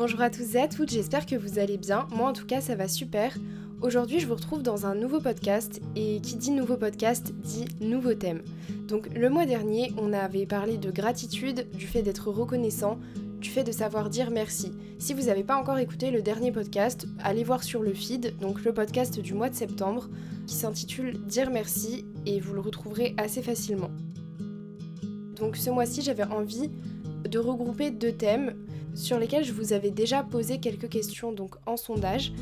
Bonjour à tous et à toutes, j'espère que vous allez bien. Moi en tout cas ça va super. Aujourd'hui je vous retrouve dans un nouveau podcast et qui dit nouveau podcast dit nouveau thème. Donc le mois dernier on avait parlé de gratitude, du fait d'être reconnaissant, du fait de savoir dire merci. Si vous n'avez pas encore écouté le dernier podcast, allez voir sur le feed, donc le podcast du mois de septembre, qui s'intitule Dire merci et vous le retrouverez assez facilement. Donc ce mois-ci j'avais envie de regrouper deux thèmes sur lesquels je vous avais déjà posé quelques questions donc en sondage.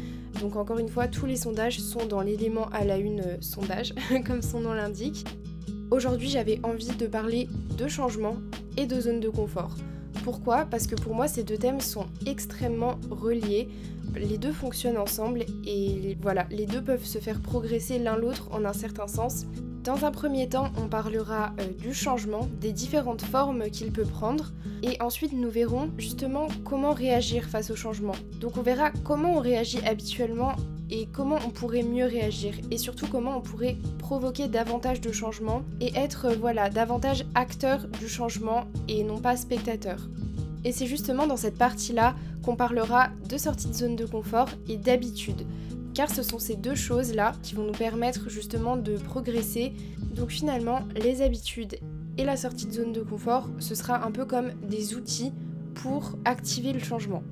Donc encore une fois, tous les sondages sont dans l'élément à la une euh, sondage, comme son nom l'indique. Aujourd'hui, j'avais envie de parler de changement et de zone de confort. Pourquoi? Parce que pour moi, ces deux thèmes sont extrêmement reliés. Les deux fonctionnent ensemble et voilà, les deux peuvent se faire progresser l'un l'autre en un certain sens. Dans un premier temps, on parlera euh, du changement, des différentes formes qu'il peut prendre, et ensuite nous verrons justement comment réagir face au changement. Donc on verra comment on réagit habituellement et comment on pourrait mieux réagir, et surtout comment on pourrait provoquer davantage de changements et être euh, voilà davantage acteur du changement et non pas spectateur. Et c'est justement dans cette partie-là qu'on parlera de sortie de zone de confort et d'habitude car ce sont ces deux choses-là qui vont nous permettre justement de progresser. Donc finalement, les habitudes et la sortie de zone de confort, ce sera un peu comme des outils pour activer le changement.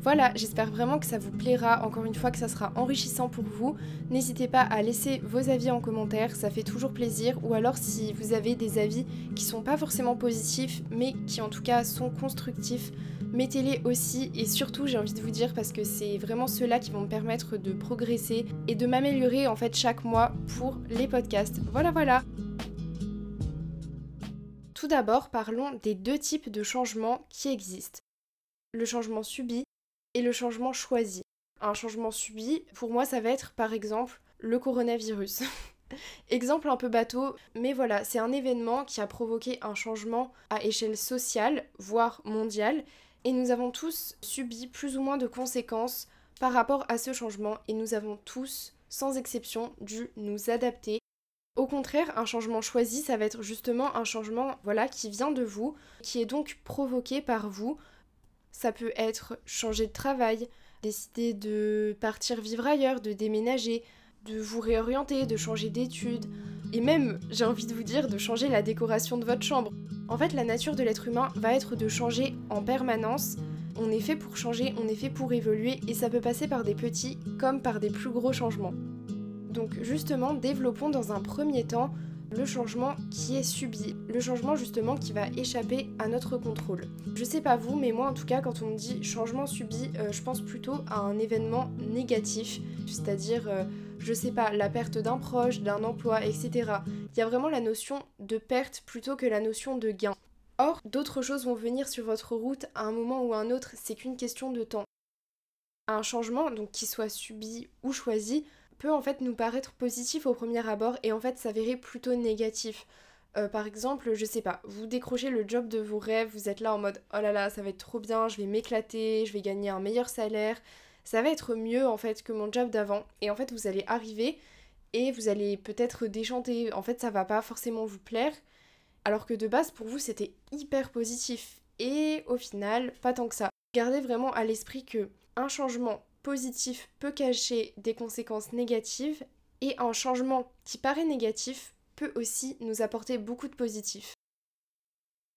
Voilà, j'espère vraiment que ça vous plaira, encore une fois que ça sera enrichissant pour vous. N'hésitez pas à laisser vos avis en commentaire, ça fait toujours plaisir, ou alors si vous avez des avis qui sont pas forcément positifs, mais qui en tout cas sont constructifs, mettez-les aussi et surtout j'ai envie de vous dire parce que c'est vraiment ceux-là qui vont me permettre de progresser et de m'améliorer en fait chaque mois pour les podcasts. Voilà voilà. Tout d'abord, parlons des deux types de changements qui existent. Le changement subi et le changement choisi. Un changement subi, pour moi, ça va être par exemple le coronavirus. Exemple un peu bateau, mais voilà, c'est un événement qui a provoqué un changement à échelle sociale, voire mondiale, et nous avons tous subi plus ou moins de conséquences par rapport à ce changement et nous avons tous, sans exception, dû nous adapter. Au contraire, un changement choisi, ça va être justement un changement voilà qui vient de vous, qui est donc provoqué par vous. Ça peut être changer de travail, décider de partir vivre ailleurs, de déménager, de vous réorienter, de changer d'études, et même, j'ai envie de vous dire, de changer la décoration de votre chambre. En fait, la nature de l'être humain va être de changer en permanence. On est fait pour changer, on est fait pour évoluer et ça peut passer par des petits comme par des plus gros changements. Donc justement, développons dans un premier temps le changement qui est subi, le changement justement qui va échapper à notre contrôle. Je sais pas vous, mais moi en tout cas, quand on me dit changement subi, euh, je pense plutôt à un événement négatif, c'est-à-dire, euh, je sais pas, la perte d'un proche, d'un emploi, etc. Il y a vraiment la notion de perte plutôt que la notion de gain. Or, d'autres choses vont venir sur votre route à un moment ou à un autre, c'est qu'une question de temps. Un changement, donc qui soit subi ou choisi, peut en fait nous paraître positif au premier abord et en fait s'avérer plutôt négatif. Euh, par exemple, je sais pas, vous décrochez le job de vos rêves, vous êtes là en mode oh là là, ça va être trop bien, je vais m'éclater, je vais gagner un meilleur salaire, ça va être mieux en fait que mon job d'avant. Et en fait, vous allez arriver et vous allez peut-être déchanter. En fait, ça va pas forcément vous plaire, alors que de base pour vous c'était hyper positif. Et au final, pas tant que ça. Gardez vraiment à l'esprit que un changement positif peut cacher des conséquences négatives et un changement qui paraît négatif peut aussi nous apporter beaucoup de positif.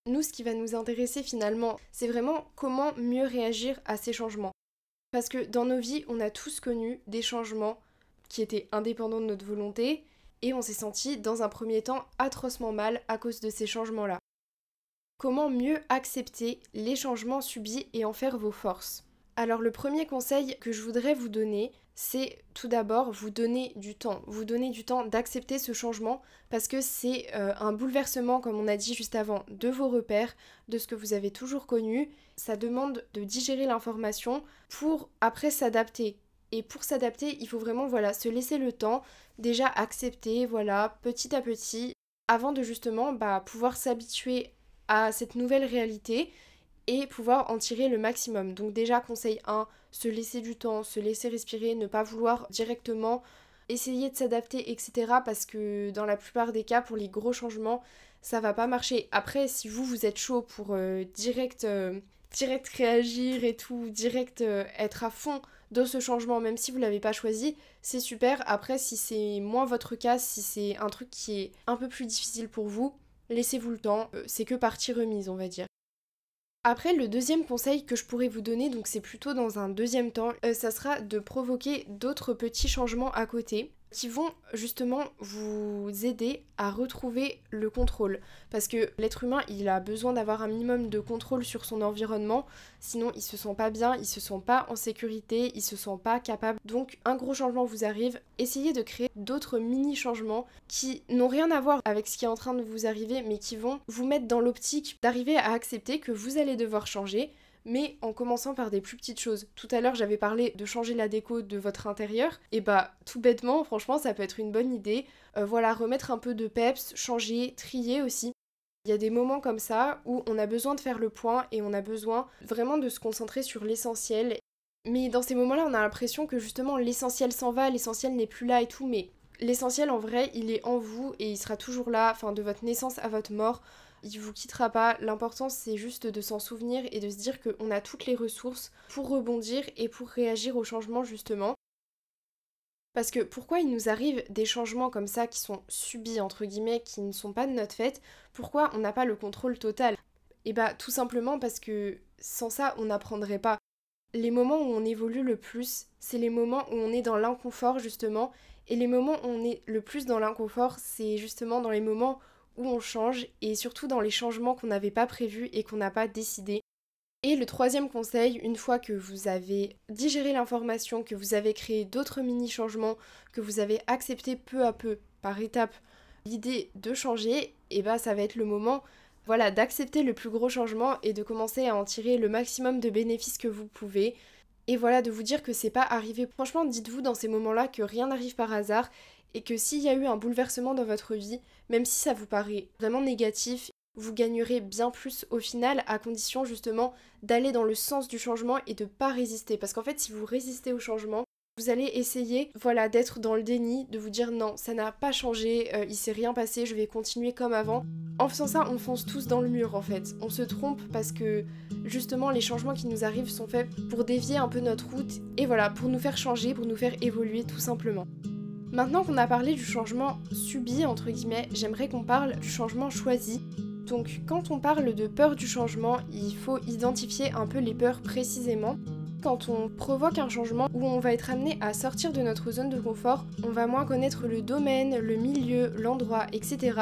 Nous, ce qui va nous intéresser finalement, c'est vraiment comment mieux réagir à ces changements. Parce que dans nos vies, on a tous connu des changements qui étaient indépendants de notre volonté et on s'est senti dans un premier temps atrocement mal à cause de ces changements-là. Comment mieux accepter les changements subis et en faire vos forces? Alors le premier conseil que je voudrais vous donner, c'est tout d'abord vous donner du temps, vous donner du temps d'accepter ce changement parce que c'est euh, un bouleversement, comme on a dit juste avant, de vos repères, de ce que vous avez toujours connu. Ça demande de digérer l'information pour après s'adapter. Et pour s'adapter, il faut vraiment voilà, se laisser le temps, déjà accepter, voilà, petit à petit, avant de justement bah, pouvoir s'habituer à cette nouvelle réalité et pouvoir en tirer le maximum. Donc déjà conseil 1, se laisser du temps, se laisser respirer, ne pas vouloir directement essayer de s'adapter, etc. Parce que dans la plupart des cas, pour les gros changements, ça va pas marcher. Après, si vous, vous êtes chaud pour euh, direct euh, direct réagir et tout, direct euh, être à fond dans ce changement, même si vous l'avez pas choisi, c'est super. Après, si c'est moins votre cas, si c'est un truc qui est un peu plus difficile pour vous, laissez-vous le temps. C'est que partie remise, on va dire. Après, le deuxième conseil que je pourrais vous donner, donc c'est plutôt dans un deuxième temps, euh, ça sera de provoquer d'autres petits changements à côté qui vont justement vous aider à retrouver le contrôle. Parce que l'être humain, il a besoin d'avoir un minimum de contrôle sur son environnement, sinon il se sent pas bien, il se sent pas en sécurité, il se sent pas capable. Donc un gros changement vous arrive, essayez de créer d'autres mini changements qui n'ont rien à voir avec ce qui est en train de vous arriver, mais qui vont vous mettre dans l'optique d'arriver à accepter que vous allez devoir changer, mais en commençant par des plus petites choses. Tout à l'heure, j'avais parlé de changer la déco de votre intérieur, et bah tout bêtement, franchement, ça peut être une bonne idée. Euh, voilà, remettre un peu de peps, changer, trier aussi. Il y a des moments comme ça où on a besoin de faire le point et on a besoin vraiment de se concentrer sur l'essentiel. Mais dans ces moments-là, on a l'impression que justement l'essentiel s'en va, l'essentiel n'est plus là et tout, mais l'essentiel en vrai, il est en vous et il sera toujours là, enfin de votre naissance à votre mort il vous quittera pas. L'important c'est juste de s'en souvenir et de se dire qu'on a toutes les ressources pour rebondir et pour réagir au changement justement. Parce que pourquoi il nous arrive des changements comme ça qui sont subis entre guillemets, qui ne sont pas de notre fait, pourquoi on n'a pas le contrôle total? Et eh bah tout simplement parce que sans ça on n'apprendrait pas. Les moments où on évolue le plus, c'est les moments où on est dans l'inconfort justement, et les moments où on est le plus dans l'inconfort, c'est justement dans les moments où on change et surtout dans les changements qu'on n'avait pas prévus et qu'on n'a pas décidé. Et le troisième conseil, une fois que vous avez digéré l'information, que vous avez créé d'autres mini-changements, que vous avez accepté peu à peu, par étape, l'idée de changer, et eh bah ben, ça va être le moment voilà, d'accepter le plus gros changement et de commencer à en tirer le maximum de bénéfices que vous pouvez. Et voilà, de vous dire que c'est pas arrivé. Franchement, dites-vous dans ces moments-là que rien n'arrive par hasard et que s'il y a eu un bouleversement dans votre vie, même si ça vous paraît vraiment négatif, vous gagnerez bien plus au final à condition justement d'aller dans le sens du changement et de pas résister. Parce qu'en fait, si vous résistez au changement, vous allez essayer voilà d'être dans le déni, de vous dire non, ça n'a pas changé, euh, il s'est rien passé, je vais continuer comme avant. En faisant ça, on fonce tous dans le mur en fait. On se trompe parce que justement les changements qui nous arrivent sont faits pour dévier un peu notre route et voilà, pour nous faire changer, pour nous faire évoluer tout simplement. Maintenant qu'on a parlé du changement subi, entre guillemets, j'aimerais qu'on parle du changement choisi. Donc quand on parle de peur du changement, il faut identifier un peu les peurs précisément. Quand on provoque un changement où on va être amené à sortir de notre zone de confort, on va moins connaître le domaine, le milieu, l'endroit, etc.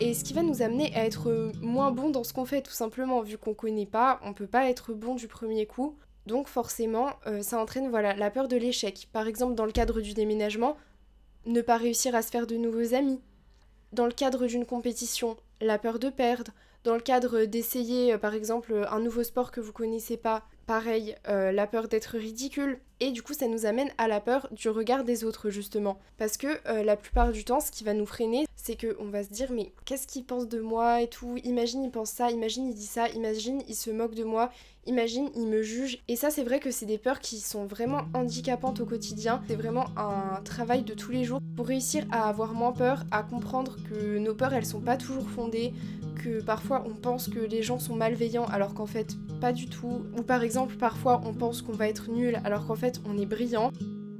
Et ce qui va nous amener à être moins bon dans ce qu'on fait tout simplement, vu qu'on connaît pas, on peut pas être bon du premier coup. Donc forcément, euh, ça entraîne voilà la peur de l'échec. Par exemple, dans le cadre du déménagement, ne pas réussir à se faire de nouveaux amis. Dans le cadre d'une compétition, la peur de perdre. Dans le cadre d'essayer, euh, par exemple, un nouveau sport que vous connaissez pas, pareil, euh, la peur d'être ridicule. Et du coup, ça nous amène à la peur du regard des autres, justement. Parce que euh, la plupart du temps, ce qui va nous freiner, c'est qu'on va se dire, mais qu'est-ce qu'il pense de moi et tout Imagine, il pense ça, imagine, il dit ça, imagine, il se moque de moi, imagine, il me juge. Et ça, c'est vrai que c'est des peurs qui sont vraiment handicapantes au quotidien. C'est vraiment un travail de tous les jours pour réussir à avoir moins peur, à comprendre que nos peurs, elles sont pas toujours fondées, que parfois on pense que les gens sont malveillants alors qu'en fait pas du tout. Ou par exemple, parfois on pense qu'on va être nul alors qu'en fait on est brillant.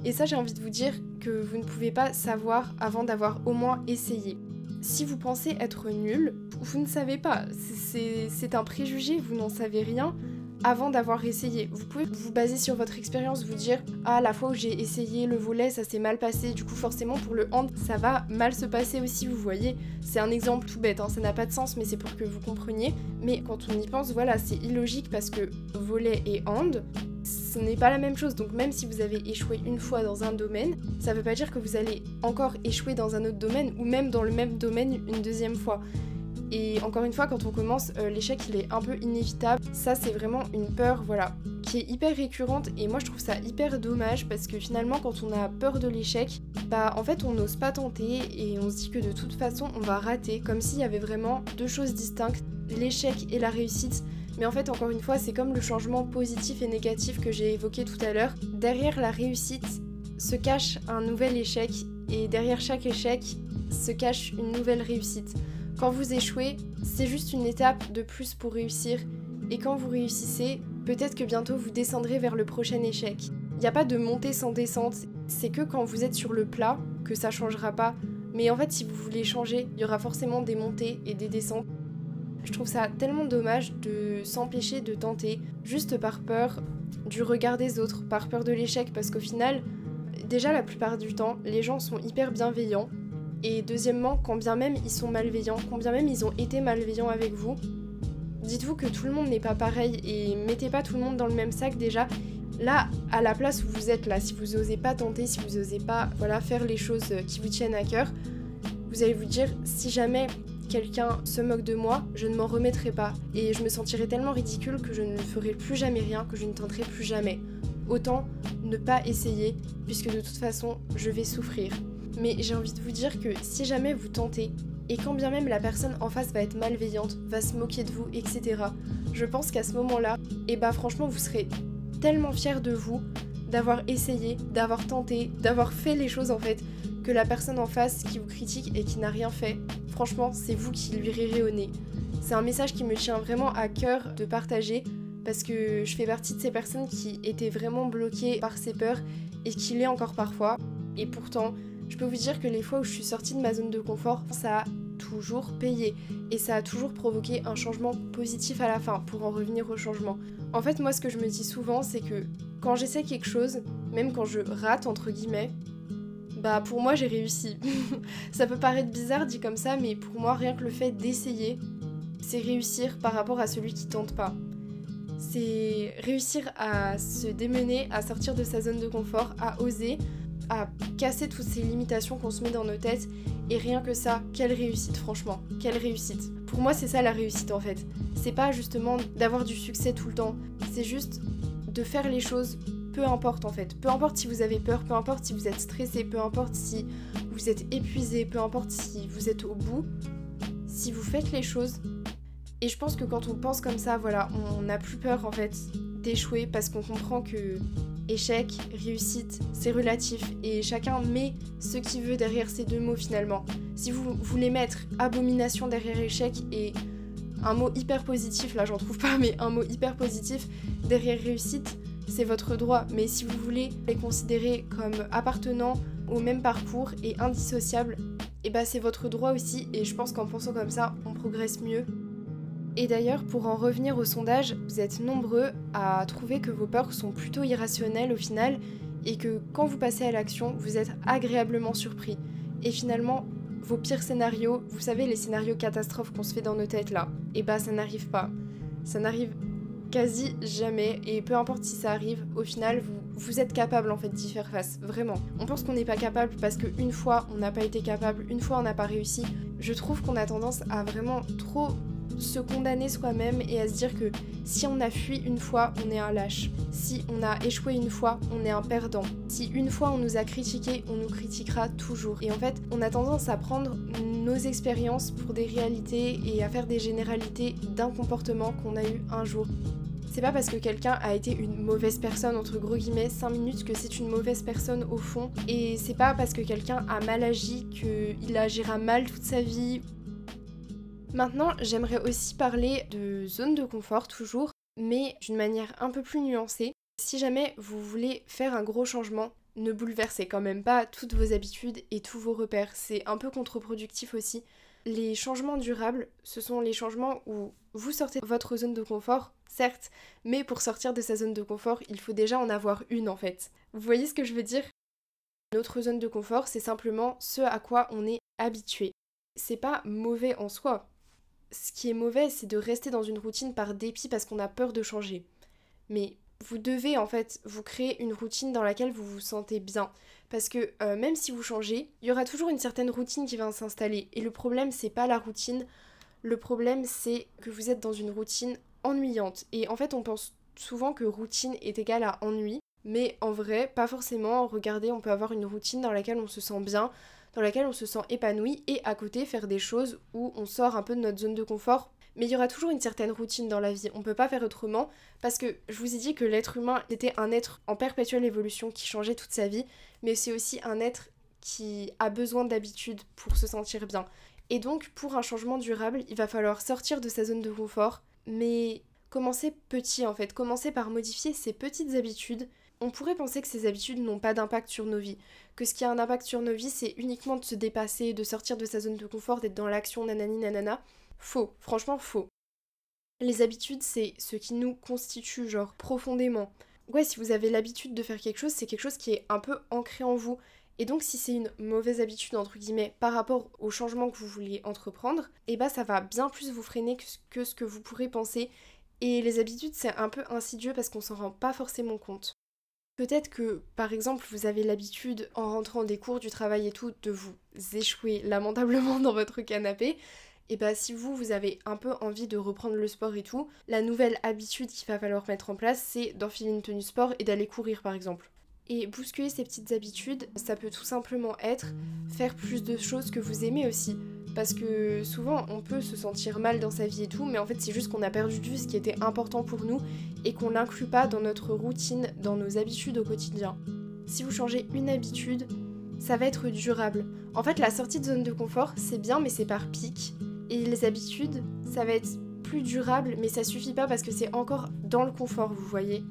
Et ça, j'ai envie de vous dire que vous ne pouvez pas savoir avant d'avoir au moins essayé. Si vous pensez être nul, vous ne savez pas. C'est un préjugé, vous n'en savez rien avant d'avoir essayé. Vous pouvez vous baser sur votre expérience, vous dire ah la fois où j'ai essayé le volet ça s'est mal passé, du coup forcément pour le hand ça va mal se passer aussi, vous voyez. C'est un exemple tout bête, hein. ça n'a pas de sens mais c'est pour que vous compreniez. Mais quand on y pense, voilà, c'est illogique parce que volet et hand, ce n'est pas la même chose. Donc même si vous avez échoué une fois dans un domaine, ça ne veut pas dire que vous allez encore échouer dans un autre domaine ou même dans le même domaine une deuxième fois. Et encore une fois, quand on commence, euh, l'échec il est un peu inévitable. Ça, c'est vraiment une peur, voilà, qui est hyper récurrente. Et moi, je trouve ça hyper dommage parce que finalement, quand on a peur de l'échec, bah en fait, on n'ose pas tenter et on se dit que de toute façon, on va rater, comme s'il y avait vraiment deux choses distinctes l'échec et la réussite. Mais en fait, encore une fois, c'est comme le changement positif et négatif que j'ai évoqué tout à l'heure. Derrière la réussite se cache un nouvel échec et derrière chaque échec se cache une nouvelle réussite. Quand vous échouez, c'est juste une étape de plus pour réussir. Et quand vous réussissez, peut-être que bientôt vous descendrez vers le prochain échec. Il n'y a pas de montée sans descente, c'est que quand vous êtes sur le plat que ça changera pas. Mais en fait, si vous voulez changer, il y aura forcément des montées et des descentes. Je trouve ça tellement dommage de s'empêcher de tenter juste par peur du regard des autres, par peur de l'échec, parce qu'au final, déjà la plupart du temps, les gens sont hyper bienveillants. Et deuxièmement, quand bien même ils sont malveillants, quand bien même ils ont été malveillants avec vous, dites-vous que tout le monde n'est pas pareil et mettez pas tout le monde dans le même sac déjà. Là, à la place où vous êtes là, si vous osez pas tenter, si vous osez pas voilà, faire les choses qui vous tiennent à cœur, vous allez vous dire si jamais quelqu'un se moque de moi, je ne m'en remettrai pas. Et je me sentirai tellement ridicule que je ne ferai plus jamais rien, que je ne tenterai plus jamais. Autant ne pas essayer, puisque de toute façon, je vais souffrir. Mais j'ai envie de vous dire que si jamais vous tentez, et quand bien même la personne en face va être malveillante, va se moquer de vous, etc., je pense qu'à ce moment-là, et eh bah franchement, vous serez tellement fier de vous d'avoir essayé, d'avoir tenté, d'avoir fait les choses en fait, que la personne en face qui vous critique et qui n'a rien fait, franchement, c'est vous qui lui rirez au nez. C'est un message qui me tient vraiment à cœur de partager parce que je fais partie de ces personnes qui étaient vraiment bloquées par ces peurs et qui l'est encore parfois. Et pourtant, je peux vous dire que les fois où je suis sortie de ma zone de confort, ça a toujours payé et ça a toujours provoqué un changement positif à la fin pour en revenir au changement. En fait, moi, ce que je me dis souvent, c'est que quand j'essaie quelque chose, même quand je rate entre guillemets, bah pour moi j'ai réussi. ça peut paraître bizarre dit comme ça, mais pour moi rien que le fait d'essayer, c'est réussir par rapport à celui qui tente pas. C'est réussir à se démener, à sortir de sa zone de confort, à oser, à casser toutes ces limitations qu'on se met dans nos têtes. Et rien que ça, quelle réussite franchement, quelle réussite. Pour moi c'est ça la réussite en fait. C'est pas justement d'avoir du succès tout le temps, c'est juste de faire les choses peu importe en fait. Peu importe si vous avez peur, peu importe si vous êtes stressé, peu importe si vous êtes épuisé, peu importe si vous êtes au bout, si vous faites les choses. Et je pense que quand on pense comme ça, voilà, on n'a plus peur en fait d'échouer parce qu'on comprend que échec, réussite, c'est relatif et chacun met ce qu'il veut derrière ces deux mots finalement. Si vous voulez mettre abomination derrière échec et un mot hyper positif, là j'en trouve pas, mais un mot hyper positif derrière réussite, c'est votre droit. Mais si vous voulez les considérer comme appartenant au même parcours et indissociables, et eh bah ben, c'est votre droit aussi. Et je pense qu'en pensant comme ça, on progresse mieux. Et d'ailleurs, pour en revenir au sondage, vous êtes nombreux à trouver que vos peurs sont plutôt irrationnelles au final et que quand vous passez à l'action, vous êtes agréablement surpris. Et finalement, vos pires scénarios, vous savez les scénarios catastrophes qu'on se fait dans nos têtes là, et eh bah ça n'arrive pas. Ça n'arrive quasi jamais et peu importe si ça arrive, au final vous, vous êtes capable en fait d'y faire face, vraiment. On pense qu'on n'est pas capable parce qu'une fois on n'a pas été capable, une fois on n'a pas réussi. Je trouve qu'on a tendance à vraiment trop se condamner soi-même et à se dire que si on a fui une fois, on est un lâche. Si on a échoué une fois, on est un perdant. Si une fois on nous a critiqué, on nous critiquera toujours. Et en fait, on a tendance à prendre nos expériences pour des réalités et à faire des généralités d'un comportement qu'on a eu un jour. C'est pas parce que quelqu'un a été une mauvaise personne, entre gros guillemets, 5 minutes, que c'est une mauvaise personne au fond. Et c'est pas parce que quelqu'un a mal agi qu'il agira mal toute sa vie. Maintenant, j'aimerais aussi parler de zone de confort, toujours, mais d'une manière un peu plus nuancée. Si jamais vous voulez faire un gros changement, ne bouleversez quand même pas toutes vos habitudes et tous vos repères. C'est un peu contre-productif aussi. Les changements durables, ce sont les changements où vous sortez de votre zone de confort, certes, mais pour sortir de sa zone de confort, il faut déjà en avoir une en fait. Vous voyez ce que je veux dire? Notre zone de confort, c'est simplement ce à quoi on est habitué. C'est pas mauvais en soi. Ce qui est mauvais, c'est de rester dans une routine par dépit parce qu'on a peur de changer. Mais vous devez en fait vous créer une routine dans laquelle vous vous sentez bien. Parce que euh, même si vous changez, il y aura toujours une certaine routine qui va s'installer. Et le problème, c'est pas la routine. Le problème, c'est que vous êtes dans une routine ennuyante. Et en fait, on pense souvent que routine est égale à ennui. Mais en vrai, pas forcément. Regardez, on peut avoir une routine dans laquelle on se sent bien, dans laquelle on se sent épanoui, et à côté faire des choses où on sort un peu de notre zone de confort mais il y aura toujours une certaine routine dans la vie. On peut pas faire autrement parce que je vous ai dit que l'être humain était un être en perpétuelle évolution qui changeait toute sa vie, mais c'est aussi un être qui a besoin d'habitude pour se sentir bien. Et donc, pour un changement durable, il va falloir sortir de sa zone de confort. Mais Commencez petit en fait, commencez par modifier ces petites habitudes. On pourrait penser que ces habitudes n'ont pas d'impact sur nos vies, que ce qui a un impact sur nos vies, c'est uniquement de se dépasser, de sortir de sa zone de confort, d'être dans l'action, nanani nanana. Faux, franchement faux. Les habitudes, c'est ce qui nous constitue, genre profondément. Ouais, si vous avez l'habitude de faire quelque chose, c'est quelque chose qui est un peu ancré en vous. Et donc si c'est une mauvaise habitude entre guillemets par rapport au changement que vous vouliez entreprendre, eh bah ça va bien plus vous freiner que ce que vous pourrez penser. Et les habitudes c'est un peu insidieux parce qu'on s'en rend pas forcément compte. Peut-être que, par exemple, vous avez l'habitude, en rentrant des cours, du travail et tout, de vous échouer lamentablement dans votre canapé. Et bah si vous, vous avez un peu envie de reprendre le sport et tout, la nouvelle habitude qu'il va falloir mettre en place, c'est d'enfiler une tenue sport et d'aller courir par exemple. Et bousculer ces petites habitudes, ça peut tout simplement être faire plus de choses que vous aimez aussi. Parce que souvent on peut se sentir mal dans sa vie et tout, mais en fait c'est juste qu'on a perdu de vue ce qui était important pour nous et qu'on l'inclut pas dans notre routine, dans nos habitudes au quotidien. Si vous changez une habitude, ça va être durable. En fait la sortie de zone de confort c'est bien mais c'est par pic. Et les habitudes, ça va être plus durable mais ça suffit pas parce que c'est encore dans le confort, vous voyez.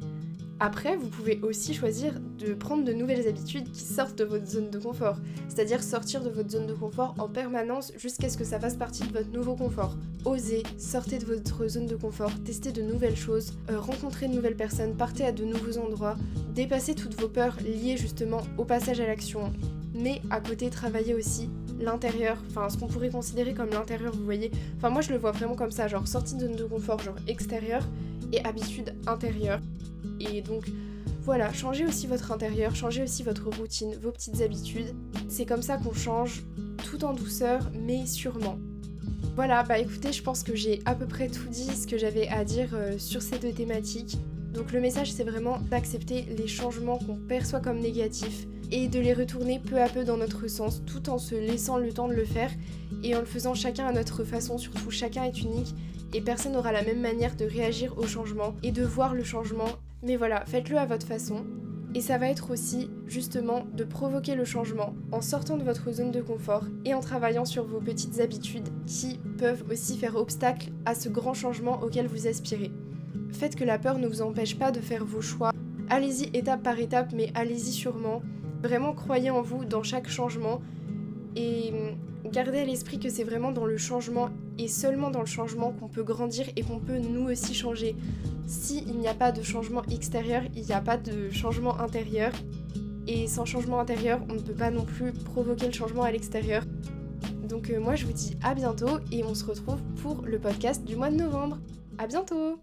Après, vous pouvez aussi choisir de prendre de nouvelles habitudes qui sortent de votre zone de confort, c'est-à-dire sortir de votre zone de confort en permanence jusqu'à ce que ça fasse partie de votre nouveau confort. Osez, sortez de votre zone de confort, testez de nouvelles choses, euh, rencontrez de nouvelles personnes, partez à de nouveaux endroits, dépassez toutes vos peurs liées justement au passage à l'action. Mais à côté, travaillez aussi l'intérieur, enfin ce qu'on pourrait considérer comme l'intérieur, vous voyez. Enfin moi je le vois vraiment comme ça, genre sortie de zone de confort, genre extérieur et habitude intérieure. Et donc voilà, changez aussi votre intérieur, changez aussi votre routine, vos petites habitudes. C'est comme ça qu'on change tout en douceur, mais sûrement. Voilà, bah écoutez, je pense que j'ai à peu près tout dit ce que j'avais à dire euh, sur ces deux thématiques. Donc le message c'est vraiment d'accepter les changements qu'on perçoit comme négatifs et de les retourner peu à peu dans notre sens tout en se laissant le temps de le faire et en le faisant chacun à notre façon, surtout chacun est unique et personne n'aura la même manière de réagir au changement et de voir le changement. Mais voilà, faites-le à votre façon. Et ça va être aussi justement de provoquer le changement en sortant de votre zone de confort et en travaillant sur vos petites habitudes qui peuvent aussi faire obstacle à ce grand changement auquel vous aspirez. Faites que la peur ne vous empêche pas de faire vos choix. Allez-y étape par étape, mais allez-y sûrement. Vraiment croyez en vous dans chaque changement et gardez à l'esprit que c'est vraiment dans le changement et seulement dans le changement qu'on peut grandir et qu'on peut nous aussi changer. S'il n'y a pas de changement extérieur, il n'y a pas de changement intérieur. Et sans changement intérieur, on ne peut pas non plus provoquer le changement à l'extérieur. Donc euh, moi je vous dis à bientôt et on se retrouve pour le podcast du mois de novembre. À bientôt